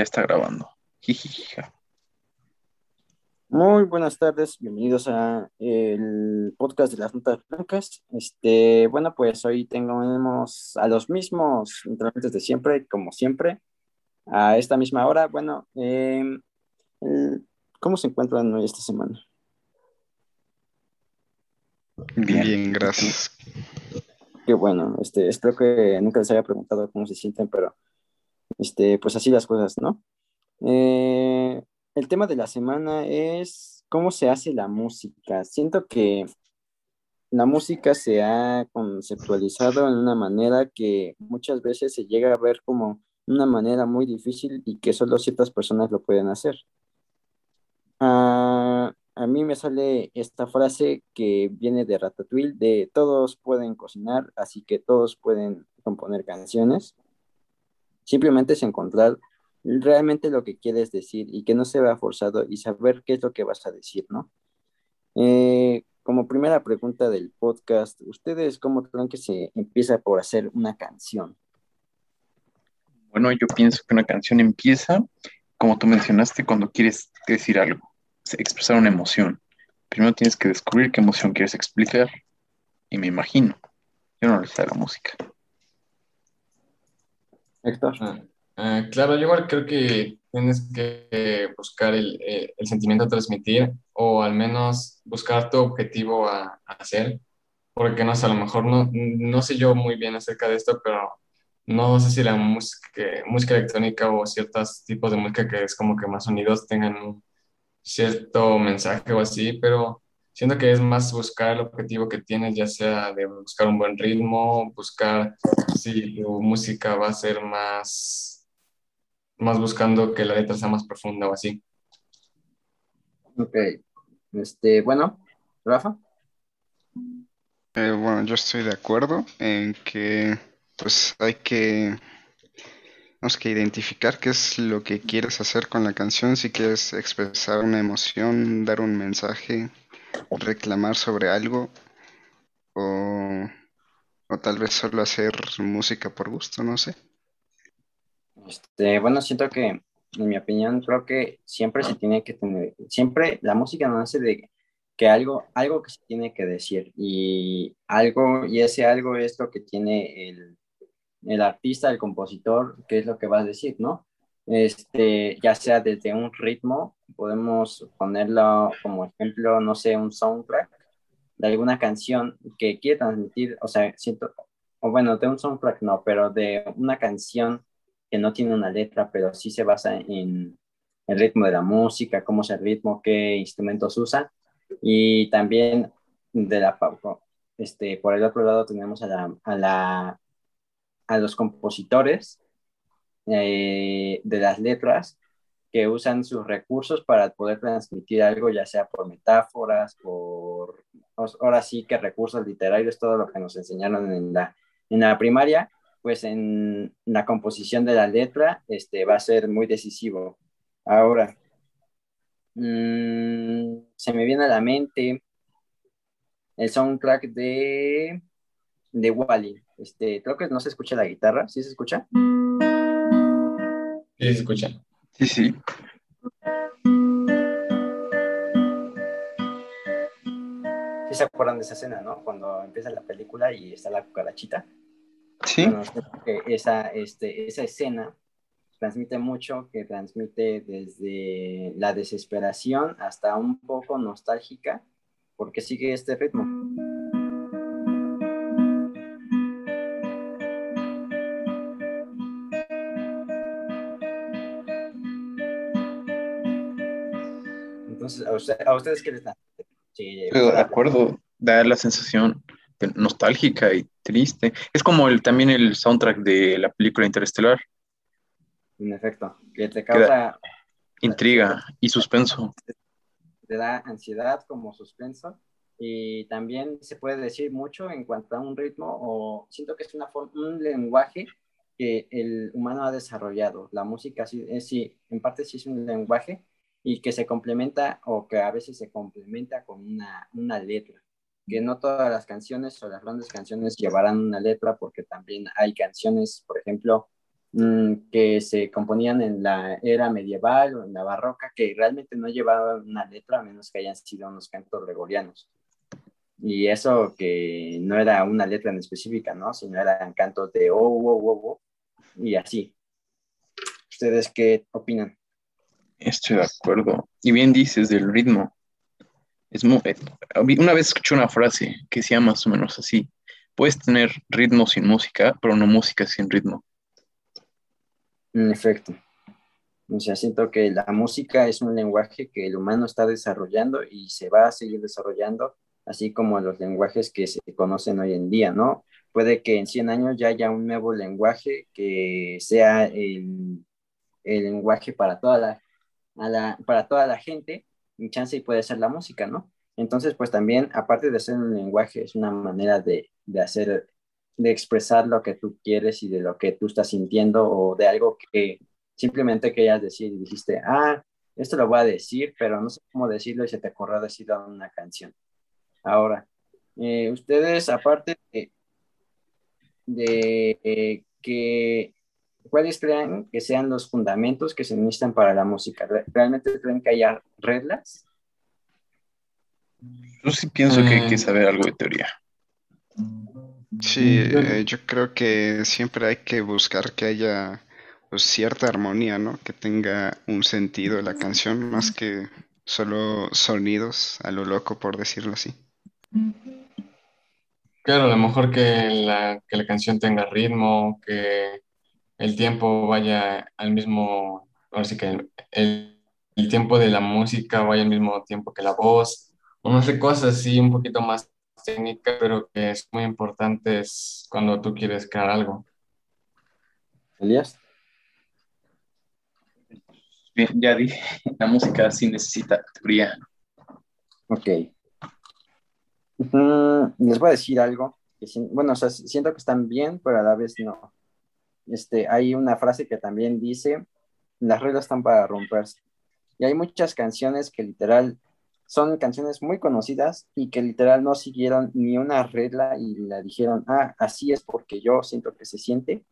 Ya está grabando. Jijija. Muy buenas tardes, bienvenidos a el podcast de las notas blancas. Este, bueno, pues hoy tenemos a los mismos integrantes de siempre, como siempre, a esta misma hora. Bueno, em, el- ¿cómo se encuentran hoy esta semana? Bien. Bien, gracias. Qué bueno, este, espero que nunca les haya preguntado cómo se sienten, pero este, pues así las cosas, ¿no? Eh, el tema de la semana es cómo se hace la música. Siento que la música se ha conceptualizado en una manera que muchas veces se llega a ver como una manera muy difícil y que solo ciertas personas lo pueden hacer. Ah, a mí me sale esta frase que viene de Ratatouille, de todos pueden cocinar, así que todos pueden componer canciones. Simplemente es encontrar realmente lo que quieres decir y que no se vea forzado y saber qué es lo que vas a decir, ¿no? Eh, como primera pregunta del podcast, ¿ustedes cómo creen que se empieza por hacer una canción? Bueno, yo pienso que una canción empieza, como tú mencionaste, cuando quieres decir algo, expresar una emoción. Primero tienes que descubrir qué emoción quieres explicar. Y me imagino, yo no le sé la música. Héctor. Ah, ah, claro, yo igual creo que tienes que buscar el, eh, el sentimiento a transmitir o al menos buscar tu objetivo a, hacer, porque no sé, a lo mejor no, no sé yo muy bien acerca de esto, pero no sé si la música, música electrónica o ciertos tipos de música que es como que más sonidos tengan un cierto mensaje o así, pero siento que es más buscar el objetivo que tienes, ya sea de buscar un buen ritmo, buscar si tu música va a ser más, más buscando que la letra sea más profunda o así. Ok. Este, bueno, Rafa. Eh, bueno, yo estoy de acuerdo en que pues hay que, tenemos que identificar qué es lo que quieres hacer con la canción, si quieres expresar una emoción, dar un mensaje, reclamar sobre algo o, o tal vez solo hacer música por gusto, no sé. Este, bueno, siento que, en mi opinión, creo que siempre se tiene que tener, siempre la música nace de que algo, algo que se tiene que decir y algo, y ese algo es lo que tiene el, el artista, el compositor, que es lo que va a decir, ¿no? Este, ya sea desde un ritmo, podemos ponerlo como ejemplo, no sé, un soundtrack de alguna canción que quiere transmitir, o sea, siento, o bueno, de un soundtrack no, pero de una canción que no tiene una letra, pero sí se basa en el ritmo de la música, cómo es el ritmo, qué instrumentos usa, y también de la este, por el otro lado tenemos a la, a la a los compositores eh, de las letras que usan sus recursos para poder transmitir algo, ya sea por metáforas, por, ahora sí que recursos literarios, todo lo que nos enseñaron en la, en la primaria, pues en la composición de la letra este, va a ser muy decisivo. Ahora, mmm, se me viene a la mente el soundtrack de, de Wally. Este, creo que no se escucha la guitarra, ¿sí se escucha? Sí, se escucha. Sí, sí. ¿Sí se acuerdan de esa escena, no? Cuando empieza la película y está la cucarachita. Sí. Bueno, esa, este, esa escena transmite mucho, que transmite desde la desesperación hasta un poco nostálgica, porque sigue este ritmo. ¿A, usted, ¿a ustedes qué les da? Sí, Pero de acuerdo, da la sensación nostálgica y triste. Es como el, también el soundtrack de la película Interestelar. En efecto, que te causa intriga y suspenso. Te da ansiedad como suspenso y también se puede decir mucho en cuanto a un ritmo o siento que es una forma, un lenguaje que el humano ha desarrollado. La música sí, es, sí, en parte sí es un lenguaje y que se complementa o que a veces se complementa con una, una letra. Que no todas las canciones o las grandes canciones llevarán una letra porque también hay canciones, por ejemplo, mm, que se componían en la era medieval o en la barroca, que realmente no llevaban una letra a menos que hayan sido unos cantos gregorianos. Y eso que no era una letra en específica, ¿no? Sino eran cantos de oh, oh, oh, oh, y así. ¿Ustedes qué opinan? Estoy de acuerdo. Y bien dices del ritmo. Es muy, eh, una vez escuché una frase que decía más o menos así. Puedes tener ritmo sin música, pero no música sin ritmo. En efecto. O sea, siento que la música es un lenguaje que el humano está desarrollando y se va a seguir desarrollando, así como los lenguajes que se conocen hoy en día, ¿no? Puede que en 100 años ya haya un nuevo lenguaje que sea el, el lenguaje para toda la para toda la gente, mi chance y puede ser la música, ¿no? Entonces, pues también, aparte de ser un lenguaje, es una manera de, de hacer, de expresar lo que tú quieres y de lo que tú estás sintiendo o de algo que simplemente querías decir y dijiste, ah, esto lo voy a decir, pero no sé cómo decirlo y se te ocurrió decirlo en una canción. Ahora, eh, ustedes, aparte de, de eh, que ¿Cuáles creen que sean los fundamentos que se necesitan para la música? ¿Realmente creen que haya reglas? Yo sí pienso que hay que mm. saber algo de teoría. Sí, eh, yo creo que siempre hay que buscar que haya pues, cierta armonía, ¿no? Que tenga un sentido la canción, más que solo sonidos a lo loco, por decirlo así. Claro, a lo mejor que la, que la canción tenga ritmo, que el tiempo vaya al mismo, ahora sí que el, tiempo de la música vaya al mismo tiempo que la voz, o no sé, cosas así un poquito más técnicas, pero que es muy importante cuando tú quieres crear algo. Elías. Bien, ya dije, la música sí necesita teoría. Ok. les voy a decir algo. Que, bueno, o sea, siento que están bien, pero a la vez no. Este, hay una frase que también dice, las reglas están para romperse. Y hay muchas canciones que literal son canciones muy conocidas y que literal no siguieron ni una regla y la dijeron, ah, así es porque yo siento que se siente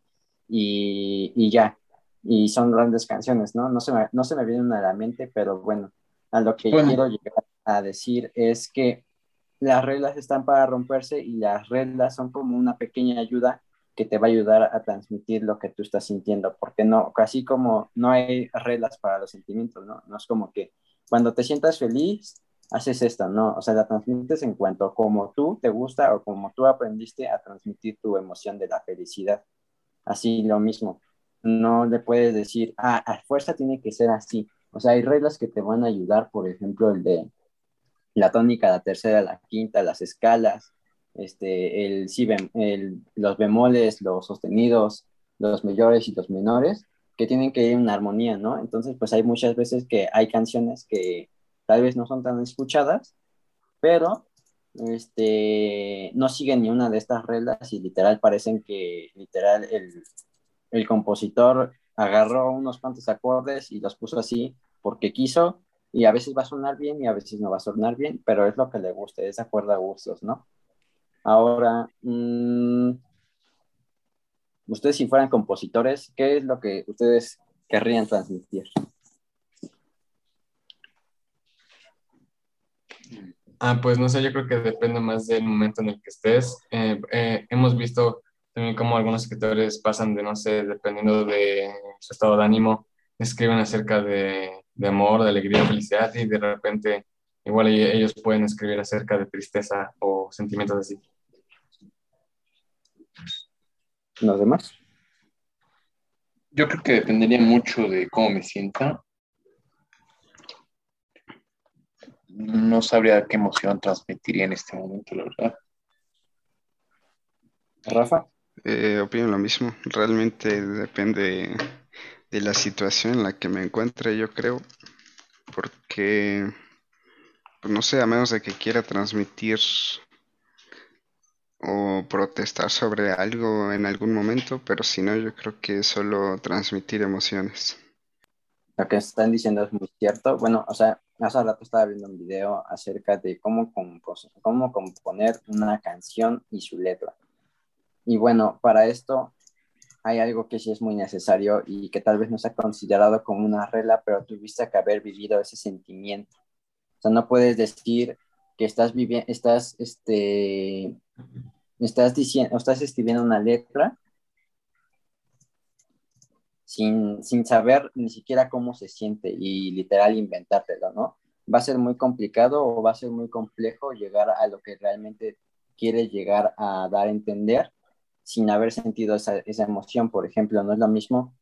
y, y ya. Y son grandes canciones, ¿no? No se, me, no se me vienen a la mente, pero bueno, a lo que quiero llegar a decir es que las reglas están para romperse y las reglas son como una pequeña ayuda que te va a ayudar a transmitir lo que tú estás sintiendo, porque no, casi como no hay reglas para los sentimientos, ¿no? No es como que cuando te sientas feliz, haces esto, ¿no? O sea, la transmites en cuanto como tú te gusta o como tú aprendiste a transmitir tu emoción de la felicidad. Así lo mismo. No le puedes decir, ah, a fuerza tiene que ser así. O sea, hay reglas que te van a ayudar, por ejemplo, el de la tónica, la tercera, la quinta, las escalas, este, el, el, los bemoles, los sostenidos, los mayores y los menores, que tienen que ir en armonía, ¿no? Entonces, pues hay muchas veces que hay canciones que tal vez no son tan escuchadas, pero este, no siguen ni una de estas reglas y literal parecen que literal el, el compositor agarró unos cuantos acordes y los puso así porque quiso y a veces va a sonar bien y a veces no va a sonar bien, pero es lo que le guste, es acuerdo a gustos, ¿no? Ahora, mm, ustedes si fueran compositores, ¿qué es lo que ustedes querrían transmitir? Ah, pues no sé, yo creo que depende más del momento en el que estés. Eh, eh, hemos visto también cómo algunos escritores pasan de, no sé, dependiendo de su estado de ánimo, escriben acerca de, de amor, de alegría, felicidad y de repente igual ellos pueden escribir acerca de tristeza o sentimientos así. ¿Los demás? Yo creo que dependería mucho de cómo me sienta. No sabría qué emoción transmitiría en este momento, la verdad. Rafa. Eh, opino lo mismo. Realmente depende de la situación en la que me encuentre, yo creo. Porque, pues no sé, a menos de que quiera transmitir o protestar sobre algo en algún momento, pero si no, yo creo que es solo transmitir emociones. Lo que están diciendo es muy cierto. Bueno, o sea, hace rato estaba viendo un video acerca de cómo, cómo componer una canción y su letra. Y bueno, para esto hay algo que sí es muy necesario y que tal vez no se ha considerado como una regla, pero tuviste que haber vivido ese sentimiento. O sea, no puedes decir que estás viviendo, estás, este, estás diciendo, estás escribiendo una letra sin, sin saber ni siquiera cómo se siente y literal inventártelo, ¿no? Va a ser muy complicado o va a ser muy complejo llegar a lo que realmente quieres llegar a dar a entender sin haber sentido esa, esa emoción. Por ejemplo, no es lo mismo,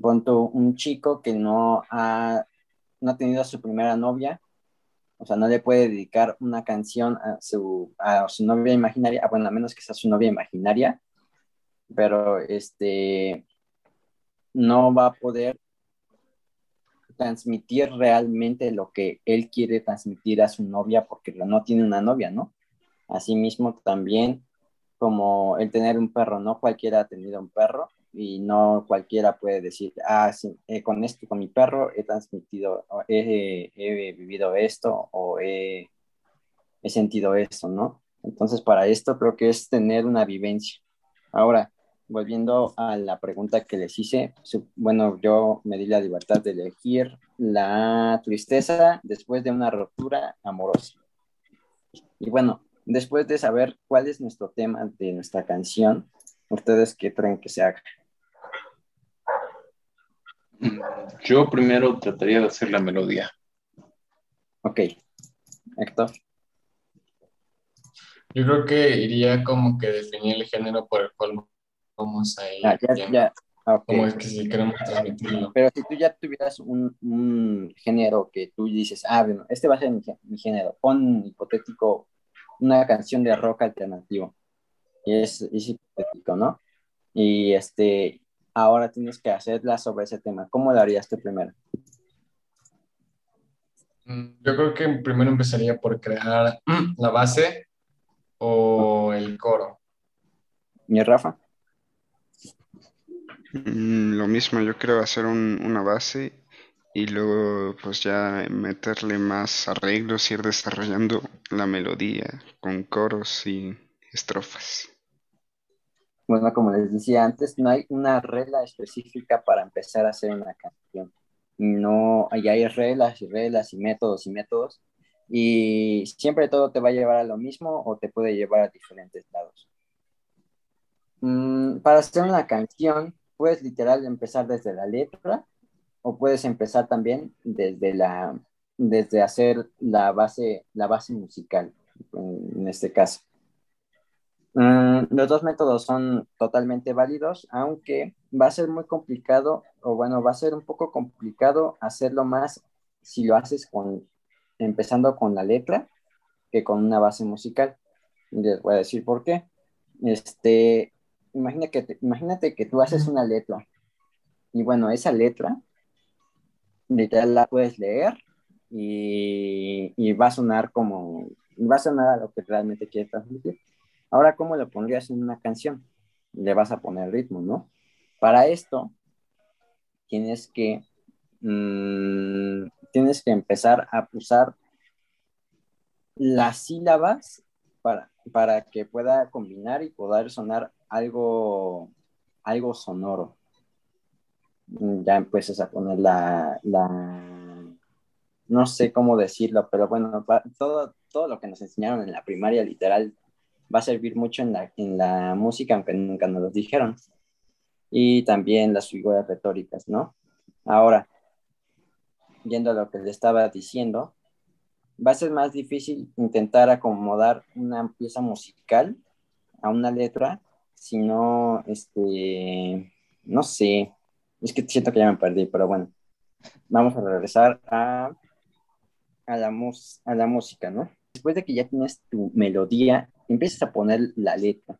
ponto un chico que no ha, no ha tenido a su primera novia, o sea, no le puede dedicar una canción a su, a su novia imaginaria, bueno, a menos que sea su novia imaginaria, pero este, no va a poder transmitir realmente lo que él quiere transmitir a su novia porque no tiene una novia, ¿no? Asimismo, también como el tener un perro, no cualquiera ha tenido un perro y no cualquiera puede decir, ah, eh, con esto, con mi perro he transmitido, he, vivido esto o he, sentido esto, ¿no? Entonces, para esto creo que es tener una vivencia. Ahora, volviendo a la pregunta que les hice, bueno, yo me di la libertad de elegir la tristeza después de una ruptura amorosa. Y bueno, después de saber cuál es nuestro tema de nuestra canción, ¿ustedes qué creen que se haga? Yo primero trataría de hacer la melodía. Ok. Héctor. Yo creo que iría como que definir el género por el cual vamos a ir. Ah, ya, ya. Como es que si queremos transmitirlo. Pero si tú ya tuvieras un, un, género que tú dices, ah, bueno, este va a ser mi, mi género, pon hipotético una canción de rock alternativo. Y es, es hipotético, ¿no? Y este, ahora tienes que hacerla sobre ese tema. ¿Cómo lo harías tú primero? Mm, yo creo que primero empezaría por crear la base o el coro. ¿Y Rafa? Mm, lo mismo, yo creo hacer un, una base y luego pues ya meterle más arreglos, ir desarrollando la melodía con coros y estrofas. Bueno, como les decía antes, no hay una regla específica para empezar a hacer una canción. No, hay reglas y reglas y métodos y métodos. Y siempre todo te va a llevar a lo mismo o te puede llevar a diferentes lados. Mm, para hacer una canción, puedes literal empezar desde la letra o puedes empezar también desde la desde hacer la base la base musical en, este caso mm, los dos métodos son totalmente válidos aunque va a ser muy complicado o bueno va a ser un poco complicado hacerlo más si lo haces con empezando con la letra que con una base musical. Les voy a decir por qué. Este imagina que imagínate que tú haces una letra y bueno esa letra literal la puedes leer y, va a sonar como, va a sonar a lo que realmente quieres transmitir. Ahora, ¿cómo lo pondrías en una canción? Le vas a poner ritmo, ¿no? Para esto, tienes que, mm, tienes que empezar a usar las sílabas para, para que pueda combinar y poder sonar algo, algo sonoro ya empiezas a poner la, no sé cómo decirlo, pero bueno, todo, todo lo que nos enseñaron en la primaria literal va a servir mucho en la, en la música, aunque nunca nos lo dijeron. Y también las figuras retóricas, ¿no? Ahora, viendo lo que le estaba diciendo, va a ser más difícil intentar acomodar una pieza musical a una letra, si no, este, no sé, es que siento que ya me perdí, pero bueno. Vamos a regresar a, a, la, a la música, ¿no? Después de que ya tienes tu melodía, empiezas a poner la letra.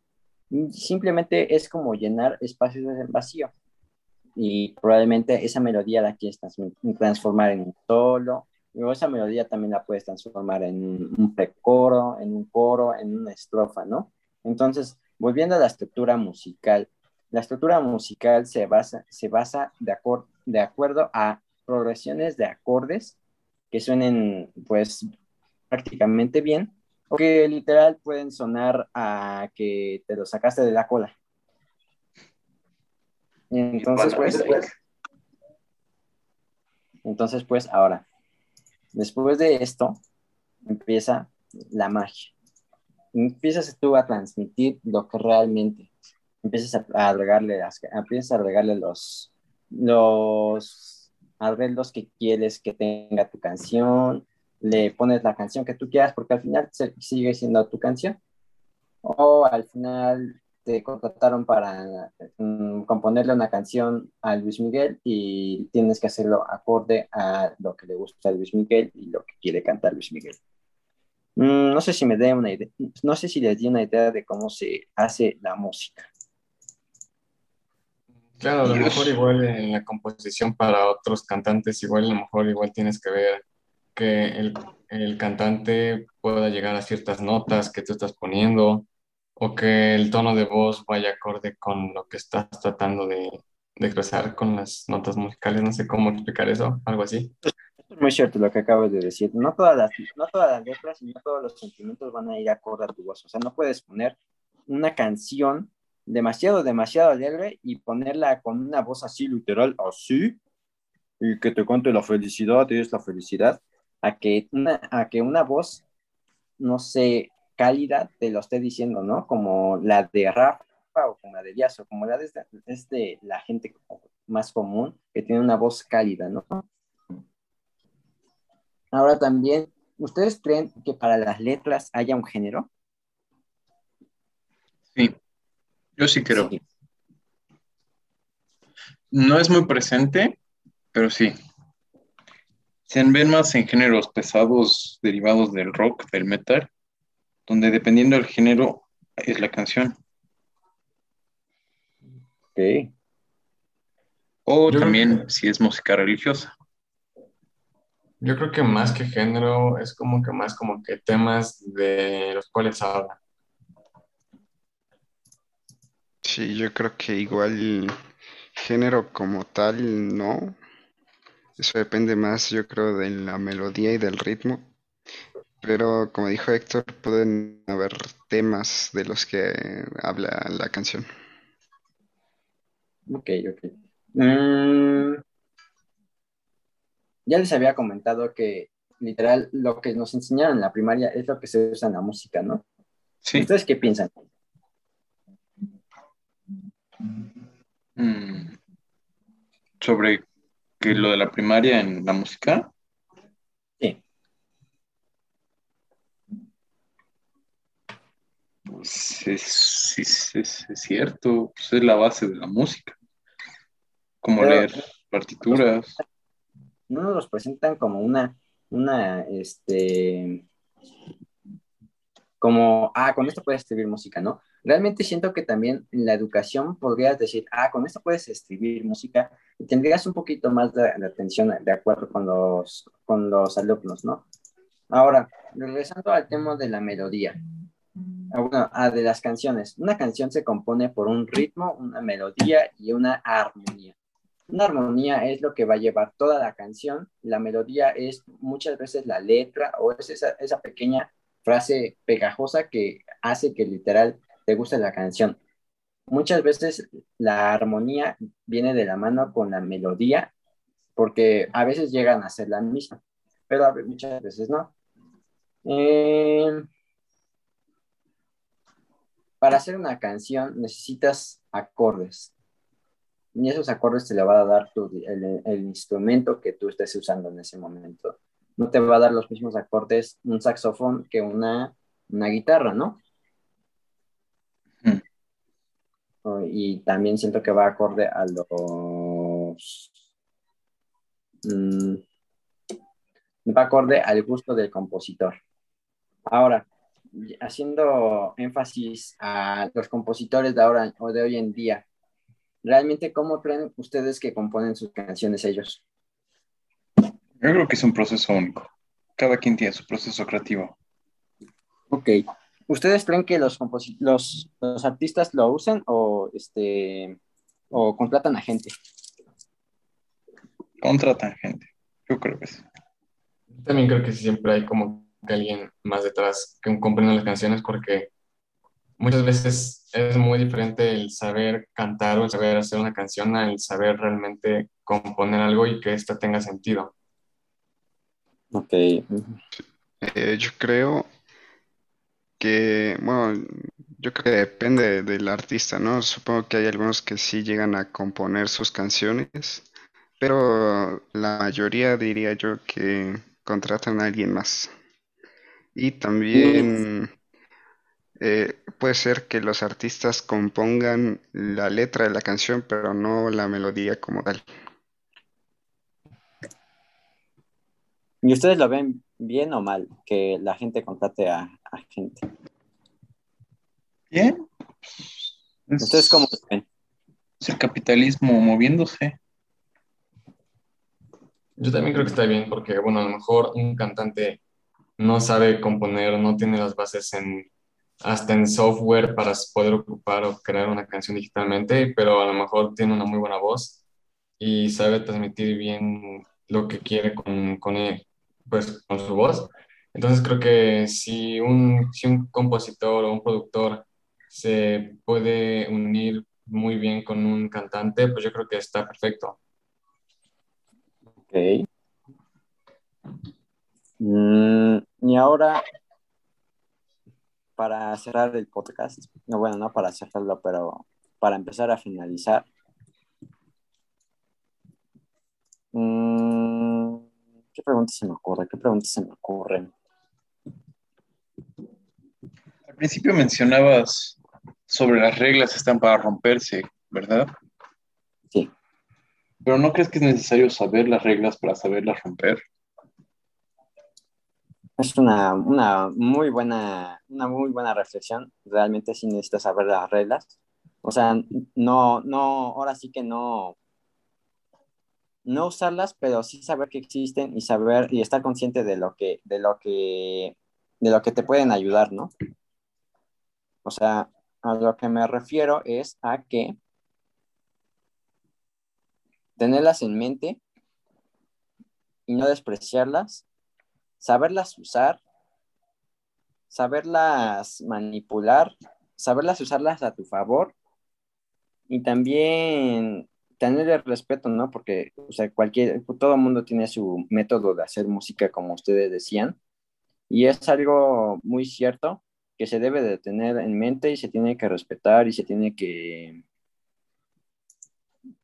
Simplemente es como llenar espacios en vacío. Y probablemente esa melodía la quieres transformar en un solo, Luego esa melodía también la puedes transformar en un precoro, en un coro, en una estrofa, ¿no? Entonces, volviendo a la estructura musical, la estructura musical se basa, se basa de, de acuerdo a progresiones de acordes que suenen pues prácticamente bien o que literal pueden sonar a que te lo sacaste de la cola. Entonces, pues, entonces, pues, ahora, después de esto, empieza la magia. Empiezas tú a transmitir lo que realmente, empiezas a, agregarle, empiezas a agregarle los, los arreglos que quieres que tenga tu canción, le pones la canción que tú quieras porque al final sigue siendo tu canción. O al final te contrataron para mm, componerle una canción a Luis Miguel y tienes que hacerlo acorde a lo que le gusta a Luis Miguel y lo que quiere cantar Luis Miguel. Mm, no sé si me dé una idea, no sé si les di una idea de cómo se hace la música. Claro, a lo mejor igual en la composición para otros cantantes, igual a lo mejor igual tienes que ver que el, el cantante pueda llegar a ciertas notas que tú estás poniendo o que el tono de voz vaya acorde con lo que estás tratando de, de expresar con las notas musicales. No sé cómo explicar eso, algo así. Muy cierto lo que acabas de decir. No todas las, no todas las letras y todos los sentimientos van a ir acorde a tu voz. O sea, no puedes poner una canción demasiado, demasiado alegre y ponerla con una voz así literal, así, y que te cuente la felicidad, y es la felicidad, a que una, a que una voz, no sé, cálida te lo esté diciendo, ¿no? Como la de Rafa o como la de Díaz o como la de, de la gente más común que tiene una voz cálida, ¿no? Ahora también, ¿ustedes creen que para las letras haya un género? Sí, yo sí creo. No es muy presente, pero sí. Se ven más en géneros pesados derivados del rock, del metal, donde dependiendo del género es la canción. Ok. O también si es música religiosa. Yo creo que más que género es como que más como que temas de los cuales habla. Sí, yo creo que igual género como tal, no. Eso depende más, yo creo, de la melodía y del ritmo. Pero como dijo Héctor, pueden haber temas de los que habla la canción. Ok, ok. Mm, ya les había comentado que literal lo que nos enseñaron en la primaria es lo que se usa en la música, ¿no? Sí. ¿Ustedes qué piensan? Mm, sobre que lo de la primaria en la música. Sí. Pues es, sí, es- es- es cierto, pues es la base de la música. Como Pero- leer partituras. no nos los presentan como una, una, este, como, ah, con esto puedes escribir música, ¿no? Realmente siento que también en la educación podrías decir, ah, con esto puedes escribir música tendrías un poquito más de, de atención de acuerdo con los, con los alumnos, ¿no? Ahora, regresando al tema de la melodía, ah, ah, de las canciones. Una canción se compone por un ritmo, una melodía y una armonía. Una armonía es lo que va a llevar toda la canción, la melodía es muchas veces la letra o es esa, esa pequeña frase pegajosa que hace que literal te guste la canción. Muchas veces la armonía viene de la mano con la melodía porque a veces llegan a ser la misma, pero muchas veces no. Eh, para hacer una canción necesitas acordes y esos acordes te le va a dar el, el instrumento que tú estés usando en ese momento. No te va a dar los mismos acordes un saxofón que una, una guitarra, ¿no? Mm. Oh, Y también siento que va acorde a los... mm, va acorde al gusto del compositor. Ahora, haciendo énfasis a los compositores de ahora o de hoy en día, realmente cómo creen ustedes que componen sus canciones ellos? Yo creo que es un proceso único. Cada quien tiene su proceso creativo. Ok. ¿Ustedes creen que los, los, los artistas lo usan o, este, o contratan a gente? Contratan gente. Yo creo que sí. También creo que siempre hay como que alguien más detrás que comprenda las canciones porque muchas veces es muy diferente el saber cantar o el saber hacer una canción al saber realmente componer algo y que esto tenga sentido. Ok. Eh, yo creo que, bueno, yo creo que depende del artista, ¿no? Supongo que hay algunos que sí llegan a componer sus canciones, pero la mayoría diría yo que contratan a alguien más. Y también eh, puede ser que los artistas compongan la letra de la canción, pero no la melodía como tal. ¿Y ustedes lo ven bien o mal que la gente contrate a, gente? Bien. ¿Ustedes cómo ven? Es el capitalismo moviéndose. Yo también creo que está bien porque, bueno, a lo mejor un cantante no sabe componer, no tiene las bases en hasta en software para poder ocupar o crear una canción digitalmente, pero a lo mejor tiene una muy buena voz y sabe transmitir bien lo que quiere con, con, él, pues, con su voz. Entonces creo que si un, si un compositor o un productor se puede unir muy bien con un cantante, pues yo creo que está perfecto. Ok. Mm, y ahora, para cerrar el podcast, no, bueno, no para cerrarlo, pero para empezar a finalizar. Mm, ¿Qué preguntas se me ocurren? ¿Qué preguntas se me ocurren? Al principio mencionabas sobre las reglas están para romperse, ¿verdad? Sí. Pero ¿no crees que es necesario saber las reglas para saberlas romper? Es una, muy buena, una muy buena reflexión. Realmente sí necesitas saber las reglas. O sea, no, no, ahora sí que no, no usarlas, pero sí saber que existen y saber y estar consciente de lo que, de lo que, de lo que te pueden ayudar, ¿no? O sea, a lo que me refiero es a que tenerlas en mente y no despreciarlas saberlas usar, saberlas manipular, saberlas usarlas a tu favor y también tener el respeto, ¿no? Porque, o sea, cualquier, todo mundo tiene su método de hacer música, como ustedes decían, y es algo muy cierto que se debe de tener en mente y se tiene que respetar y se tiene que,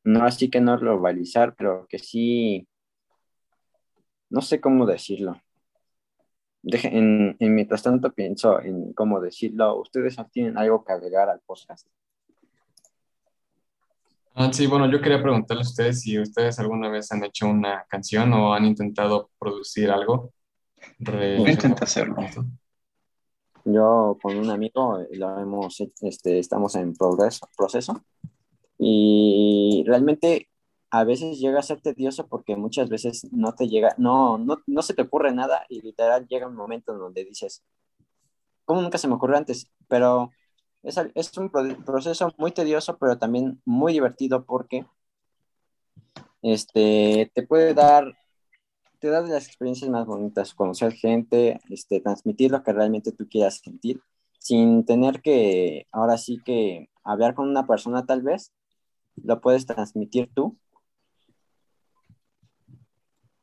no así que no globalizar, pero que sí, no sé cómo decirlo en, mientras tanto pienso en cómo decirlo. ¿Ustedes tienen algo que agregar al podcast? Ah, sí, bueno, yo quería preguntarle a ustedes si ustedes alguna vez han hecho una canción o han intentado producir algo. Intenta hacerlo. Yo con un amigo lo hemos, este, estamos en progreso, proceso y realmente a veces llega a ser tedioso porque muchas veces no te llega, no, no, no se te ocurre nada y literal llega un momento en donde dices, ¿cómo nunca se me ocurrió antes? Pero es, es un proceso muy tedioso, pero también muy divertido porque este, te puede dar, te da las experiencias más bonitas, conocer gente, este, transmitir lo que realmente tú quieras sentir, sin tener que, ahora sí que hablar con una persona tal vez, lo puedes transmitir tú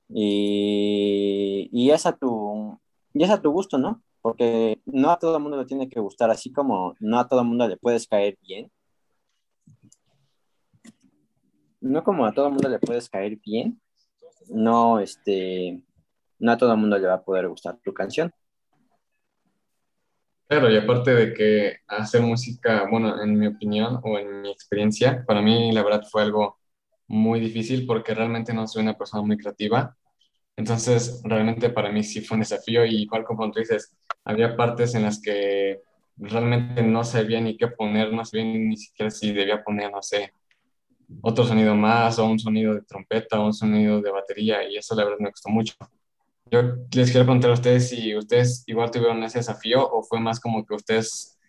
y, y, es a tu, y es a tu gusto, ¿no? Porque no a todo el mundo le tiene que gustar, así como no a todo el mundo le puedes caer bien. No como a todo el mundo le puedes caer bien, no, este, no a todo el mundo le va a poder gustar tu canción. Claro, y aparte de que hacer música, bueno, en mi opinión o en mi experiencia, para mí la verdad fue algo muy difícil porque realmente no soy una persona muy creativa entonces, realmente para mí sí fue un desafío y igual como tú dices, había partes en las que realmente no sabía ni qué poner, no sabía ni siquiera si debía poner, no sé, otro sonido más o un sonido de trompeta o un sonido de batería y eso la verdad me costó mucho. Yo les quiero preguntar a ustedes si ustedes igual tuvieron ese desafío o fue más como que ustedes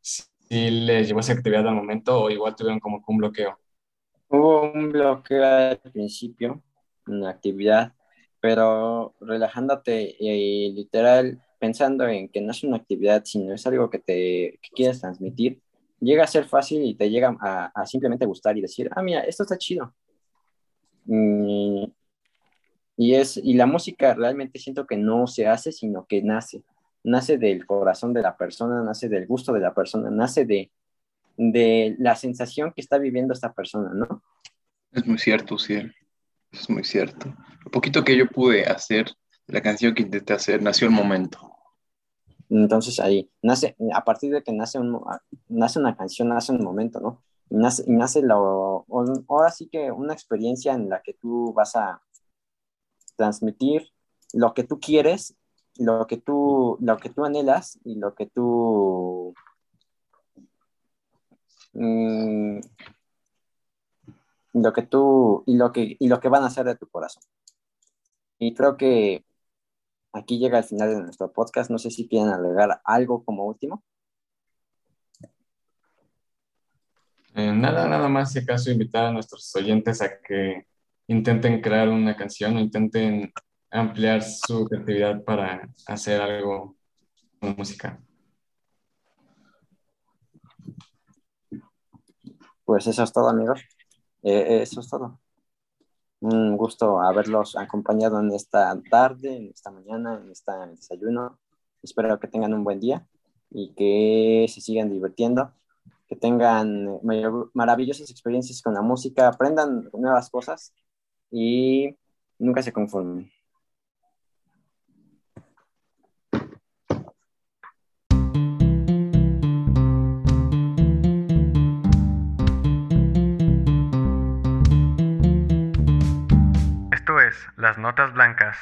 sí les llevó esa actividad al momento o igual tuvieron como un bloqueo. Hubo un bloqueo al principio, una actividad pero relajándote y literal pensando en que no es una actividad, sino es algo que te quieres transmitir, llega a ser fácil y te llega a, simplemente gustar y decir, ah, mira, esto está chido. Y, y, es, y la música realmente siento que no se hace, sino que nace. Nace del corazón de la persona, nace del gusto de la persona, nace de, de la sensación que está viviendo esta persona, ¿no? Es muy cierto, sí. Es muy cierto. Lo poquito que yo pude hacer, la canción que intenté hacer, nació el momento. Entonces ahí, nace, a partir de que nace, nace una canción, nace un momento, ¿no? Y nace, nace lo, ahora sí que una experiencia en la que tú vas a transmitir lo que tú quieres, lo que tú, lo que tú anhelas y lo que tú mm, lo que tú y lo que, y lo que van a hacer de tu corazón. Y creo que aquí llega el final de nuestro podcast. No sé si quieren agregar algo como último. Eh, nada, nada más, si acaso invitar a nuestros oyentes a que intenten crear una canción o intenten ampliar su creatividad para hacer algo con música. Pues eso es todo, amigos. Eh, eso es todo. Un gusto haberlos acompañado en esta tarde, en esta mañana, en este desayuno. Espero que tengan un buen día y que se sigan divirtiendo, que tengan maravillosas experiencias con la música, aprendan nuevas cosas y nunca se conformen. Las Notas Blancas.